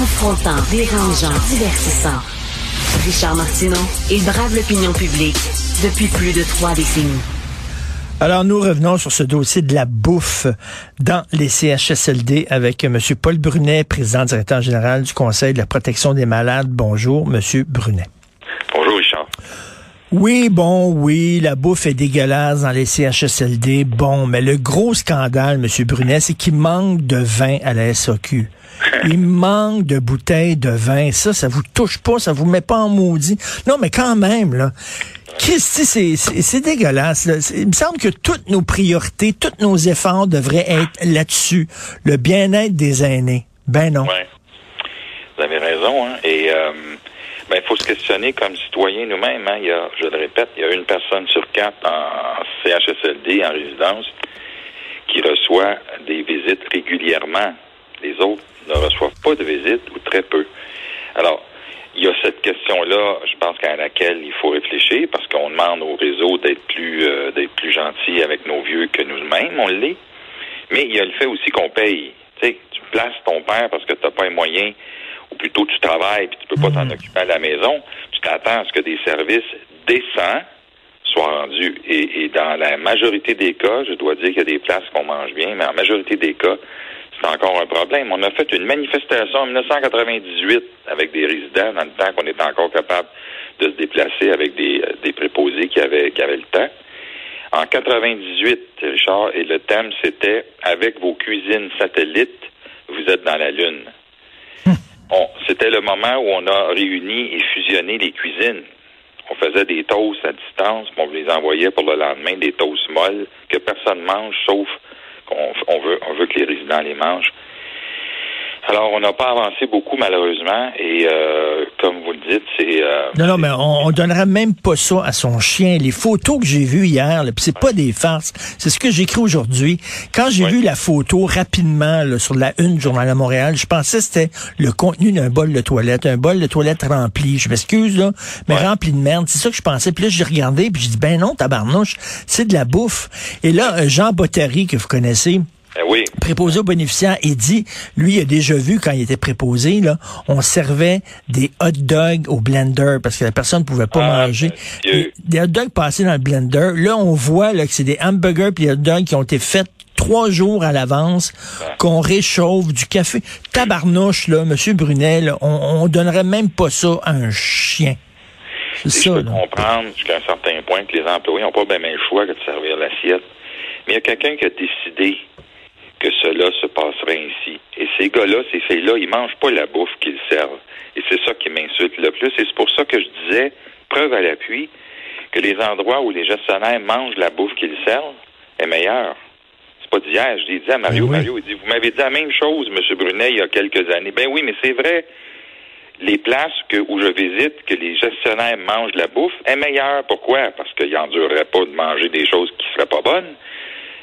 Confrontant, dérangeant, divertissant. Richard Martineau, il brave l'opinion publique depuis plus de trois décennies. Alors, nous revenons sur ce dossier de la bouffe dans les CHSLD avec M. Paul Brunet, président directeur général du Conseil de la protection des malades. Bonjour, M. Brunet. Bonjour, Richard. Oui, bon, oui, la bouffe est dégueulasse dans les CHSLD. Bon, mais le gros scandale, M. Brunet, c'est qu'il manque de vin à la SAQ. Il manque de bouteilles de vin. Ça, ça vous touche pas, ça vous met pas en maudit. Non, mais quand même, là. Christy, c'est dégueulasse. Là. Il me semble que toutes nos priorités, tous nos efforts devraient être là-dessus. Le bien-être des aînés. Ben non. Ouais. Vous avez raison, hein. Et euh, ben, il faut se questionner comme citoyen nous-mêmes. Hein. Il y a, je le répète, il y a une personne sur quatre en CHSLD, en résidence, qui reçoit des visites régulièrement. Les autres ne reçoivent pas de visites ou très peu. Alors, il y a cette question-là, je pense qu'à laquelle il faut réfléchir parce qu'on demande au réseau d'être plus euh, d'être plus gentil avec nos vieux que nous-mêmes, on l'est. Mais il y a le fait aussi qu'on paye. Tu sais, tu places ton père parce que tu n'as pas les moyens, plutôt tu travailles et tu peux pas t'en occuper à la maison. Tu t'attends à ce que des services décents soient rendus. Et, et dans la majorité des cas, je dois dire qu'il y a des places qu'on mange bien, mais en majorité des cas, c'est encore un problème. On a fait une manifestation en 1998 avec des résidents dans le temps qu'on était encore capable de se déplacer avec des, des préposés qui avaient, qui avaient le temps. En 98, Richard, et le thème c'était avec vos cuisines satellites, vous êtes dans la lune. C'était le moment où on a réuni et fusionné les cuisines. On faisait des toasts à distance, on les envoyait pour le lendemain, des toasts molles que personne mange sauf on, veut, on veut que les résidents les mangent. Alors, on n'a pas avancé beaucoup, malheureusement, et euh, comme vous le dites, c'est... Euh, non, non, mais on, on donnerait même pas ça à son chien. Les photos que j'ai vues hier, puis c'est pas des farces, c'est ce que j'écris aujourd'hui. Quand j'ai vu la photo rapidement sur la une du Journal à Montréal, je pensais que c'était le contenu d'un bol de toilette, un bol de toilette rempli. Je m'excuse, là, mais rempli de merde. C'est ça que je pensais. Puis là, j'ai regardé, puis j'ai dit, ben non, tabarnouche, c'est de la bouffe. Et là, euh, Jean Bottary, que vous connaissez, ben oui. Préposé aux bénéficiaires, il dit, lui, il a déjà vu quand il était préposé, là, on servait des hot dogs au blender parce que la personne ne pouvait pas ah, manger. des hot dogs passés dans le blender. Là, on voit là, que c'est des hamburgers puis des hot dogs qui ont été faits trois jours à l'avance, qu'on réchauffe du café. Tabarnouche, là, Monsieur Brunel, on, on donnerait même pas ça à un chien. C'est ça. Je peux comprendre jusqu'à un certain point que les employés n'ont pas bien le choix que de servir l'assiette. Mais il y a quelqu'un qui a décidé que cela se passerait ainsi. Et ces gars-là, ces filles-là, ils mangent pas la bouffe qu'ils servent. Et c'est ça qui m'insulte le plus. Et c'est pour ça que je disais, preuve à l'appui, que les endroits où les gestionnaires mangent la bouffe qu'ils servent est meilleur. C'est pas d'hier. Je l'ai dit à Mario. Ben Mario, il dit, vous m'avez dit la même chose, M. Brunet, il y a quelques années. Ben oui, mais c'est vrai. Les places que, où je visite, que les gestionnaires mangent la bouffe, est meilleure. Pourquoi? Parce qu'ils n'endureraient pas de manger des choses qui seraient pas bonnes.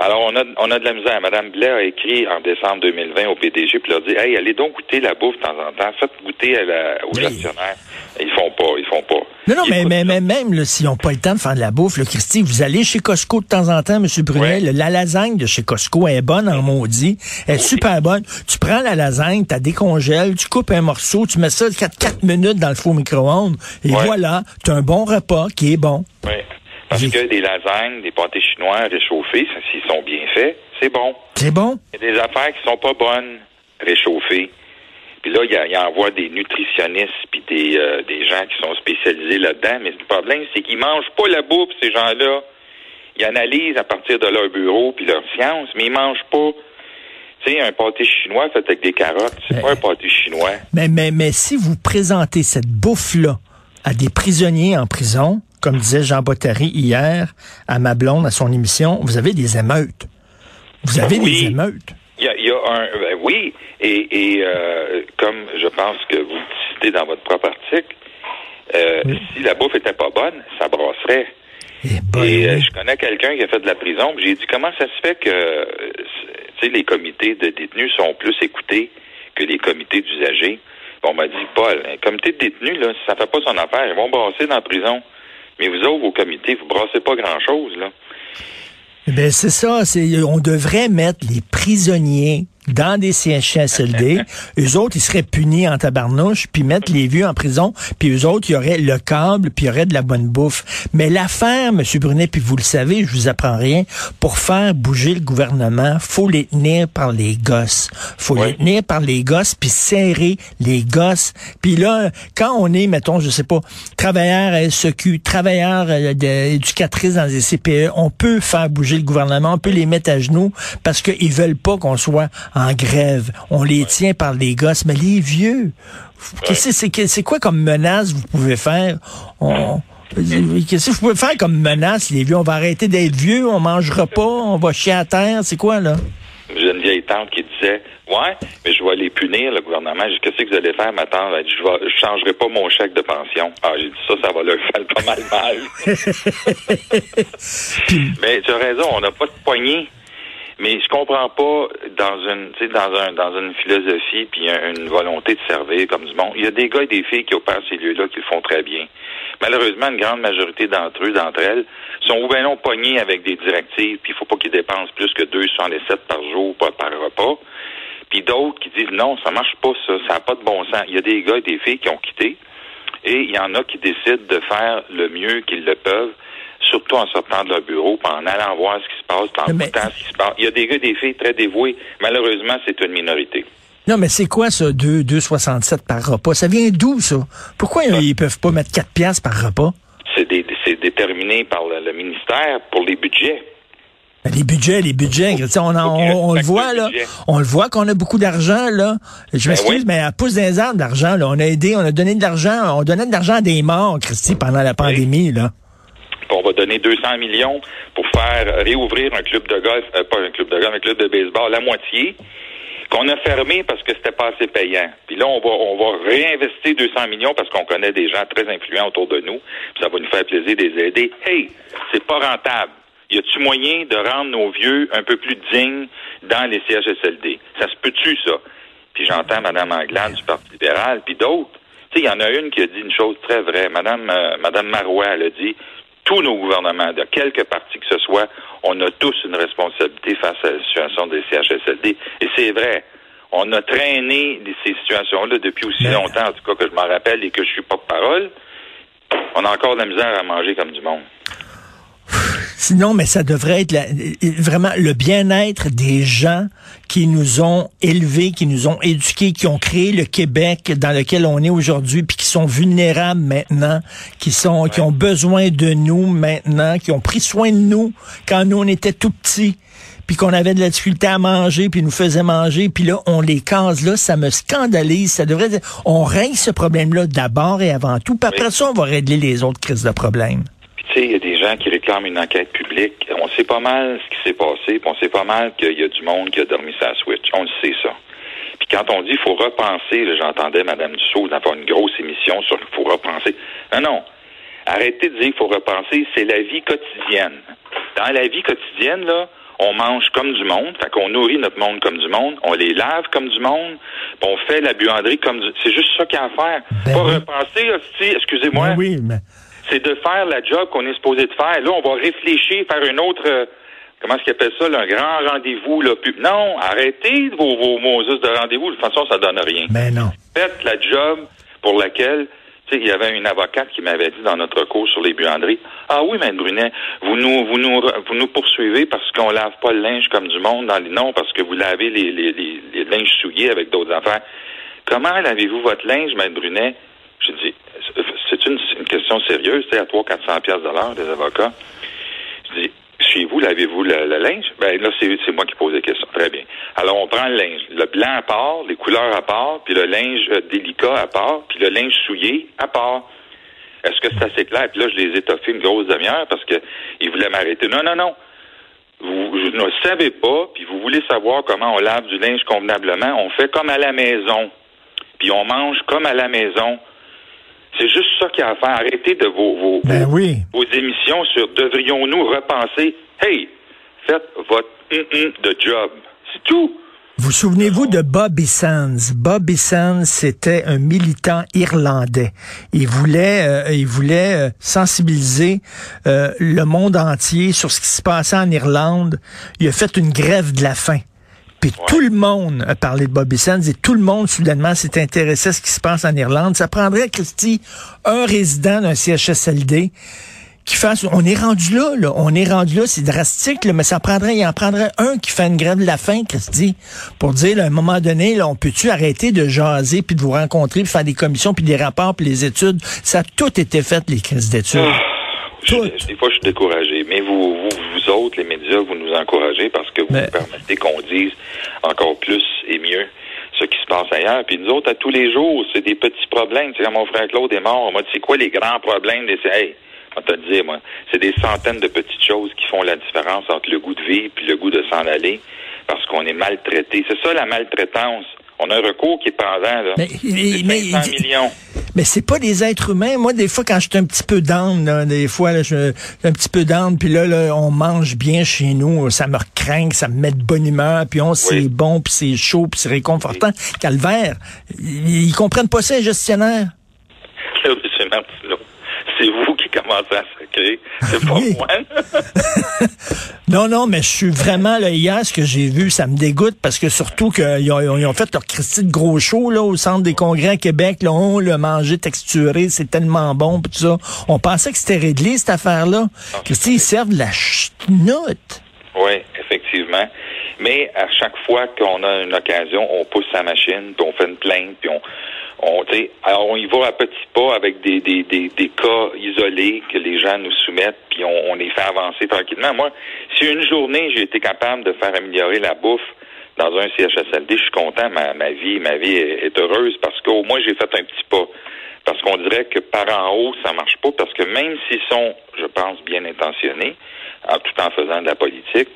Alors, on a, on a de la misère. Madame Blair a écrit en décembre 2020 au PDG puis leur dit Hey, allez donc goûter la bouffe de temps en temps. Faites goûter à la, aux gestionnaires. Ils font pas, ils font pas. Non, non, mais, mais, mais, même s'ils n'ont pas le temps de faire de la bouffe, là, Christy, vous allez chez Costco de temps en temps, M. Brunet. La lasagne de chez Costco est bonne en maudit. Elle est super bonne. Tu prends la lasagne, tu décongèles, tu coupes un morceau, tu mets ça 4, 4 minutes dans le four micro-ondes. Et voilà, tu as un bon repas qui est bon. Oui. Parce que des lasagnes, des pâtés chinois réchauffés, s'ils sont bien faits, c'est bon. C'est bon? Il y a des affaires qui sont pas bonnes réchauffées. Puis là, il, y envoie des nutritionnistes puis des, euh, des gens qui sont spécialisés là-dedans. Mais le problème, c'est qu'ils mangent pas la bouffe, ces gens-là. Ils analysent à partir de leur bureau puis leur science, mais ils mangent pas. Tu sais, un pâté chinois fait avec des carottes, c'est pas un pâté chinois. Mais, mais, mais si vous présentez cette bouffe-là à des prisonniers en prison, comme disait Jean Bottary hier à ma blonde à son émission, vous avez des émeutes. Vous avez des émeutes. Il y a, un, ben oui, et, euh, comme je pense que vous citez dans votre propre article, euh, si la bouffe était pas bonne, ça brasserait. Eh ben et, euh, je connais quelqu'un qui a fait de la prison, j'ai dit comment ça se fait que les comités de détenus sont plus écoutés que les comités d'usagers? on m'a dit, Paul, un comité de détenus, là, si ça fait pas son affaire, ils vont brasser dans la prison. Mais vous autres, vos comités, vous brassez pas grand-chose, là. Ben c'est ça, c'est on devrait mettre les prisonniers dans des CHSLD. eux autres, ils seraient punis en tabarnouche, puis mettre les vieux en prison, puis eux autres, il y aurait le câble, puis il y aurait de la bonne bouffe. Mais l'affaire, M. Brunet, puis vous le savez, je vous apprends rien, pour faire bouger le gouvernement, faut les tenir par les gosses. faut les tenir par les gosses, puis serrer les gosses. Puis là, quand on est, mettons, je sais pas, travailleur à SEQ, travailleur euh, éducatrice dans les CPE, on peut faire bouger le gouvernement, on peut les mettre à genoux parce qu'ils veulent pas qu'on soit en grève. On les tient par les gosses, mais les vieux, c'est quoi comme menace vous pouvez faire? Qu'est-ce que vous pouvez faire comme menace, les vieux? On va arrêter d'être vieux, on mangera pas, on va chier à terre, c'est quoi, là? J'ai une vieille tante qui disait Ouais, mais je vais les punir, le gouvernement. Qu'est-ce que vous allez faire, ma tante? Elle dit, je ne changerai pas mon chèque de pension. Ah, j'ai dit ça, ça va leur faire pas mal mal. mais tu as raison, on n'a pas de poignée. Mais je comprends pas dans une dans un dans une philosophie puis une volonté de servir comme du monde. Il y a des gars et des filles qui opèrent ces lieux-là qui le font très bien. Malheureusement, une grande majorité d'entre eux, d'entre elles, sont ou bien non pognés avec des directives, puis il faut pas qu'ils dépensent plus que 2,67 par jour par, par repas. Puis d'autres qui disent non, ça marche pas ça, ça n'a pas de bon sens. Il y a des gars et des filles qui ont quitté, et il y en a qui décident de faire le mieux qu'ils le peuvent surtout en sortant de leur bureau, en allant voir ce qui se passe, en écoutant ce qui se passe. Il y a des gars des filles très dévoués. Malheureusement, c'est une minorité. Non, mais c'est quoi ça, 2,67 par repas? Ça vient d'où, ça? Pourquoi ils ils peuvent pas mettre 4 piastres par repas? C'est déterminé par le, ministère pour les budgets. Ben, les budgets, les budgets, on, on, le voit là, on le voit qu'on a beaucoup d'argent là. Je ben m'excuse, mais à pouce des arbres d'argent là, on a aidé, on a donné de l'argent, on donnait de l'argent à des morts, Christy, pendant la pandémie là donner 200 millions pour faire réouvrir un club de golf, euh, pas un club de golf, un club de baseball, la moitié, qu'on a fermé parce que c'était pas assez payant. Puis là, on va, on va réinvestir 200 millions parce qu'on connaît des gens très influents autour de nous. Puis ça va nous faire plaisir de les aider. Hey, c'est pas rentable. Y a-tu moyen de rendre nos vieux un peu plus dignes dans les CHSLD? Ça se peut-tu, ça? Puis j'entends Mme Anglade du Parti libéral, puis d'autres. Tu sais, il y en a une qui a dit une chose très vraie. Mme, euh, Madame Marois, elle a dit, tous nos gouvernements, de quelque parti que ce soit, on a tous une responsabilité face à la situation des CHSLD. Et c'est vrai. On a traîné ces situations-là depuis aussi longtemps, en tout cas que je m'en rappelle et que je suis pas parole. On a encore de la misère à manger comme du monde. Sinon, mais ça devrait être vraiment le bien-être des gens qui nous ont élevés, qui nous ont éduqués, qui ont créé le Québec dans lequel on est aujourd'hui, puis qui sont vulnérables maintenant, qui sont, qui ont besoin de nous maintenant, qui ont pris soin de nous quand nous on était tout petits puis qu'on avait de la difficulté à manger, puis nous faisait manger, puis là, on les case là, ça me scandalise. Ça devrait on règle ce problème-là d'abord et avant tout, puis après ça, on va régler les autres crises de problèmes il y a des gens qui réclament une enquête publique. On sait pas mal ce qui s'est passé, puis on sait pas mal qu'il y a du monde qui a dormi sa switch. On le sait, ça. Puis quand on dit faut repenser, j'entendais Mme Dussault faire une grosse émission sur faut repenser. Non, non. Arrêtez de dire qu'il faut repenser, c'est la vie quotidienne. Dans la vie quotidienne, là, on mange comme du monde, fait qu'on nourrit notre monde comme du monde, on les lave comme du monde, on fait la buanderie comme du... C'est juste ça qu'il y a à faire. Ben pas repenser, excusez-moi. Ben oui, mais c'est de faire la job qu'on est supposé de faire. Là, on va réfléchir, faire une autre, euh, comment est-ce qu'ils appellent ça, un grand rendez-vous. Là. non, arrêtez vos, vos Moses de rendez-vous. De toute façon, ça donne rien. Mais non. Faites la job pour laquelle il y avait une avocate qui m'avait dit dans notre cours sur les buanderies, ah oui, Mme Brunet, vous nous, vous nous, vous nous poursuivez parce qu'on lave pas le linge comme du monde dans les, non, parce que vous lavez les, les, les, linges souillés avec d'autres affaires. Comment lavez-vous votre linge, Mme Brunet? C'est une, question sérieuse, c'est à 300-400 pièces des avocats. Je dis, chez vous, lavez-vous le, linge? Ben là, c'est moi qui pose la question. Très bien. Alors, on prend le linge. Le blanc à part, les couleurs à part, puis le linge euh, délicat à part, puis le linge souillé à part. Est-ce que c'est assez clair? Puis là, je les ai une grosse demi-heure parce qu'ils voulaient m'arrêter. Non, non, non. Vous, ne savez pas, puis vous voulez savoir comment on lave du linge convenablement. On fait comme à la maison. Puis on mange comme à la maison. C'est juste ça qu'il y a à faire. Arrêtez de vos, vos, ben vos, émissions sur devrions-nous repenser? Hey, faites votre de job. C'est tout. Vous souvenez-vous de Bobby Sands? Bobby Sands, c'était un militant irlandais. Il voulait, euh, il voulait euh, sensibiliser euh, le monde entier sur ce qui se passait en Irlande. Il a fait une grève de la faim. Puis tout le monde a parlé de Bobby Sands et tout le monde, soudainement, s'est intéressé à ce qui se passe en Irlande. Ça prendrait, Christy, un résident d'un CHSLD qui fasse, on est rendu là, là, on est rendu là, c'est drastique, là, mais ça prendrait, il en prendrait un qui fait une grève de la faim, Christy, pour dire, là, à un moment donné, là, on peut-tu arrêter de jaser, puis de vous rencontrer, puis faire des commissions, puis des rapports, puis les études? Ça a tout été fait, les crises d'études. Je- des fois, je suis découragé. Mais vous, vous, vous autres, les médias, vous nous encouragez parce que vous Mais- permettez qu'on dise encore plus et mieux ce qui se passe ailleurs. Puis nous autres, à tous les jours, c'est des petits problèmes. Tu sais, quand mon frère Claude est mort, on m'a dit, c'est quoi les grands problèmes? des Hey, on te dire, moi, c'est des centaines de petites choses qui font la différence entre le goût de vivre puis le goût de s'en aller parce qu'on est maltraité. C'est ça, la maltraitance. On a un recours qui est pendant, là. Mais- C'est mais- 500 millions. Mais c'est pas des êtres humains. Moi, des fois, quand je suis un petit peu down, des fois, là, je suis un petit peu down, puis là, là, on mange bien chez nous, ça me craint, ça me met de bonne humeur, puis on, c'est Oui. bon, puis c'est chaud, puis c'est réconfortant. Calvaire, ils, ils comprennent pas ça, les gestionnaires. C'est vous qui commencez à sacrer. C'est pas Oui. moi. Non, non, mais je suis vraiment, là, hier, ce que j'ai vu, ça me dégoûte, parce que surtout qu'ils ont, ils ont fait leur Christy de gros show, là, au centre des congrès à Québec, là, on l'a mangé texturé, c'est tellement bon, puis tout ça. On pensait que c'était réglé, cette affaire-là. Christy, ils servent de la chenoute. Oui, effectivement. Mais à chaque fois qu'on a une occasion, on pousse sa machine, puis on fait une plainte, puis on, on, alors on y va à petits pas avec des, des, des, des cas isolés que les gens nous soumettent, puis on, on les fait avancer tranquillement. Moi, si une journée j'ai été capable de faire améliorer la bouffe dans un CHSLD, je suis content. Ma, ma vie, ma vie est, est heureuse parce qu'au moins j'ai fait un petit pas. Parce qu'on dirait que par en haut, ça marche pas, parce que même s'ils sont, je pense, bien intentionnés, en tout en faisant de la politique,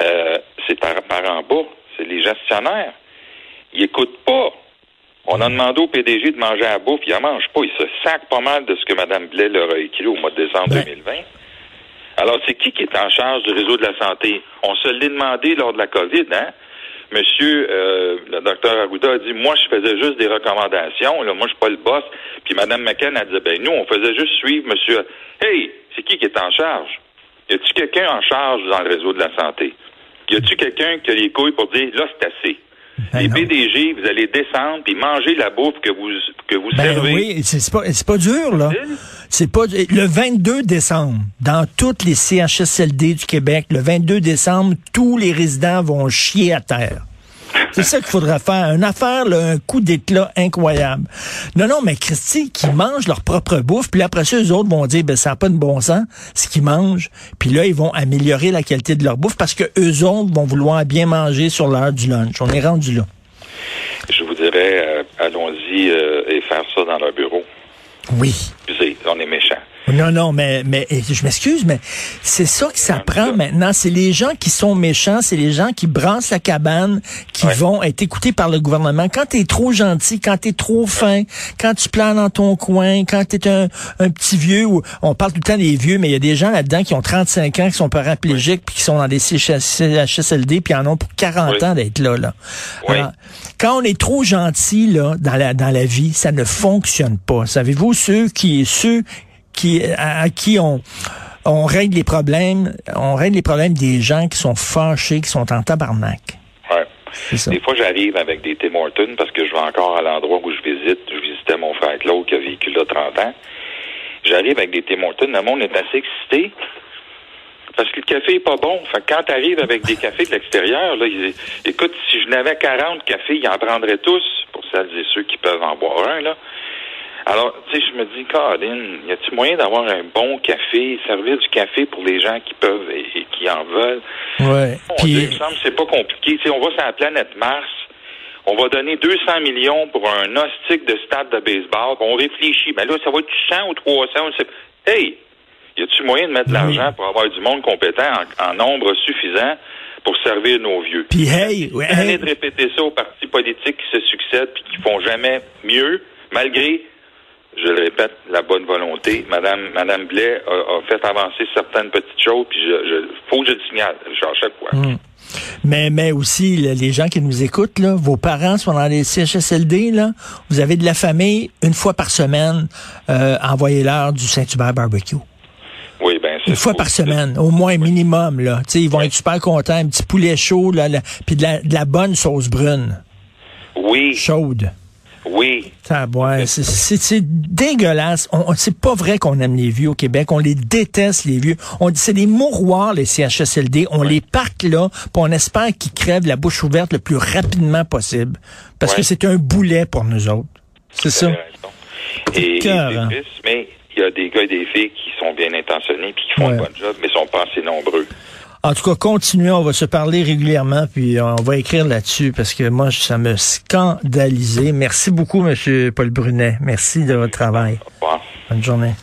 euh, c'est par, par en bas. C'est les gestionnaires. Ils écoutent pas. On a demandé au PDG de manger à la bouffe, il en mange pas. Il se sac pas mal de ce que Mme Blais leur a écrit au mois de décembre Ben. 2020. Alors, c'est qui qui est en charge du réseau de la santé? On se l'est demandé lors de la COVID, hein? Monsieur, euh, le docteur Arruda a dit, moi, je faisais juste des recommandations. Là, moi, je suis pas le boss. Puis Mme McCann a dit, ben nous, on faisait juste suivre Monsieur. Hey, c'est qui qui est en charge? Y a-tu quelqu'un en charge dans le réseau de la santé? Y a-tu quelqu'un qui a les couilles pour dire, là, c'est assez? Les. PDG, vous allez descendre puis manger la bouffe que vous que vous Ben servez. oui, c'est pas, c'est pas dur, là. C'est pas le 22 décembre, dans toutes les CHSLD du Québec, le 22 décembre, tous les résidents vont chier à terre. C'est ça qu'il faudrait faire. Une affaire, là, un coup d'éclat incroyable. Non, non, mais Christy, qui mangent leur propre bouffe, puis après ça, eux autres vont dire, ben, ça n'a pas de bon sens, ce qu'ils mangent. Puis là, ils vont améliorer la qualité de leur bouffe parce que eux autres vont vouloir bien manger sur l'heure du lunch. On est rendu là. Je vous dirais, euh, allons-y euh, et faire ça dans leur bureau. Oui. Excusez, on est méchants. Non, non, mais, mais je m'excuse, mais c'est ça que ça prend maintenant. C'est les gens qui sont méchants, c'est les gens qui brassent la cabane, qui Ouais. vont être écoutés par le gouvernement. Quand t'es trop gentil, quand t'es trop fin, quand tu planes dans ton coin, quand t'es un, un petit vieux, ou on parle tout le temps des vieux, mais il y a des gens là-dedans qui ont 35 ans, qui sont paraplégiques, puis qui sont dans des CHSLD, puis en ont pour 40 Oui. ans d'être là. là. Alors, quand on est trop gentil là dans la dans la vie, ça ne fonctionne pas. Savez-vous ceux qui ceux qui à, à qui on on règle les problèmes, on règle les problèmes des gens qui sont fâchés, qui sont en tabarnak. Ouais. C'est ça. Des fois, j'arrive avec des Tim Hortons parce que je vais encore à l'endroit où je visite. Je visitais mon frère Claude qui a vécu là 30 ans. J'arrive avec des Tim Hortons. Le monde est assez excité parce que le café est pas bon. Fait que quand tu arrives avec des cafés de l'extérieur, là, ils- écoute, si je n'avais 40 cafés, ils en prendraient tous, pour celles et ceux qui peuvent en boire un, là. Alors, tu sais, je me dis, Colin, y a-t-il moyen d'avoir un bon café, servir du café pour les gens qui peuvent et, et qui en veulent? Ouais. Mon Dieu, il Puis me semble que c'est pas compliqué. Tu sais, on va sur la planète Mars, on va donner 200 millions pour un hostique de stade de baseball, puis on réfléchit. Mais là, ça va être 100 ou 300. On sait... Hey, y a-tu moyen de mettre de l'argent pour avoir du monde compétent en, en nombre suffisant pour servir nos vieux? puis hey, ouais, hey, de répéter ça aux partis politiques qui se succèdent puis qui font jamais mieux, malgré, je le répète, la bonne volonté. Madame, Madame Blais a, a fait avancer certaines petites choses, puis je, je, faut que je le signale, chaque fois. Hum. mais mais aussi là, les gens qui nous écoutent là, vos parents sont dans les CHSLD là, vous avez de la famille une fois par semaine, euh, envoyez-leur du Saint-Hubert barbecue. Oui, ben Une fois par semaine, au moins minimum. Là. sais, ils vont être super contents. Un petit poulet chaud, là, puis de la, de la bonne sauce brune. Oui. Chaude. Oui. C'est dégueulasse. C'est pas vrai qu'on aime les vieux au Québec. On les déteste, les vieux. On dit c'est des mouroirs, les CHSLD. On les parque là, puis on espère qu'ils crèvent la bouche ouverte le plus rapidement possible. Parce que c'est un boulet pour nous autres. C'est ça. Et, hein. mais il y a des gars et des filles qui sont bien intentionnés puis qui font un bon job, mais sont pas assez nombreux. En tout cas, continuons, on va se parler régulièrement, puis on va écrire là-dessus, parce que moi, ça me scandalisé. Merci beaucoup, M. Paul Brunet. Merci de votre travail. Bonne journée.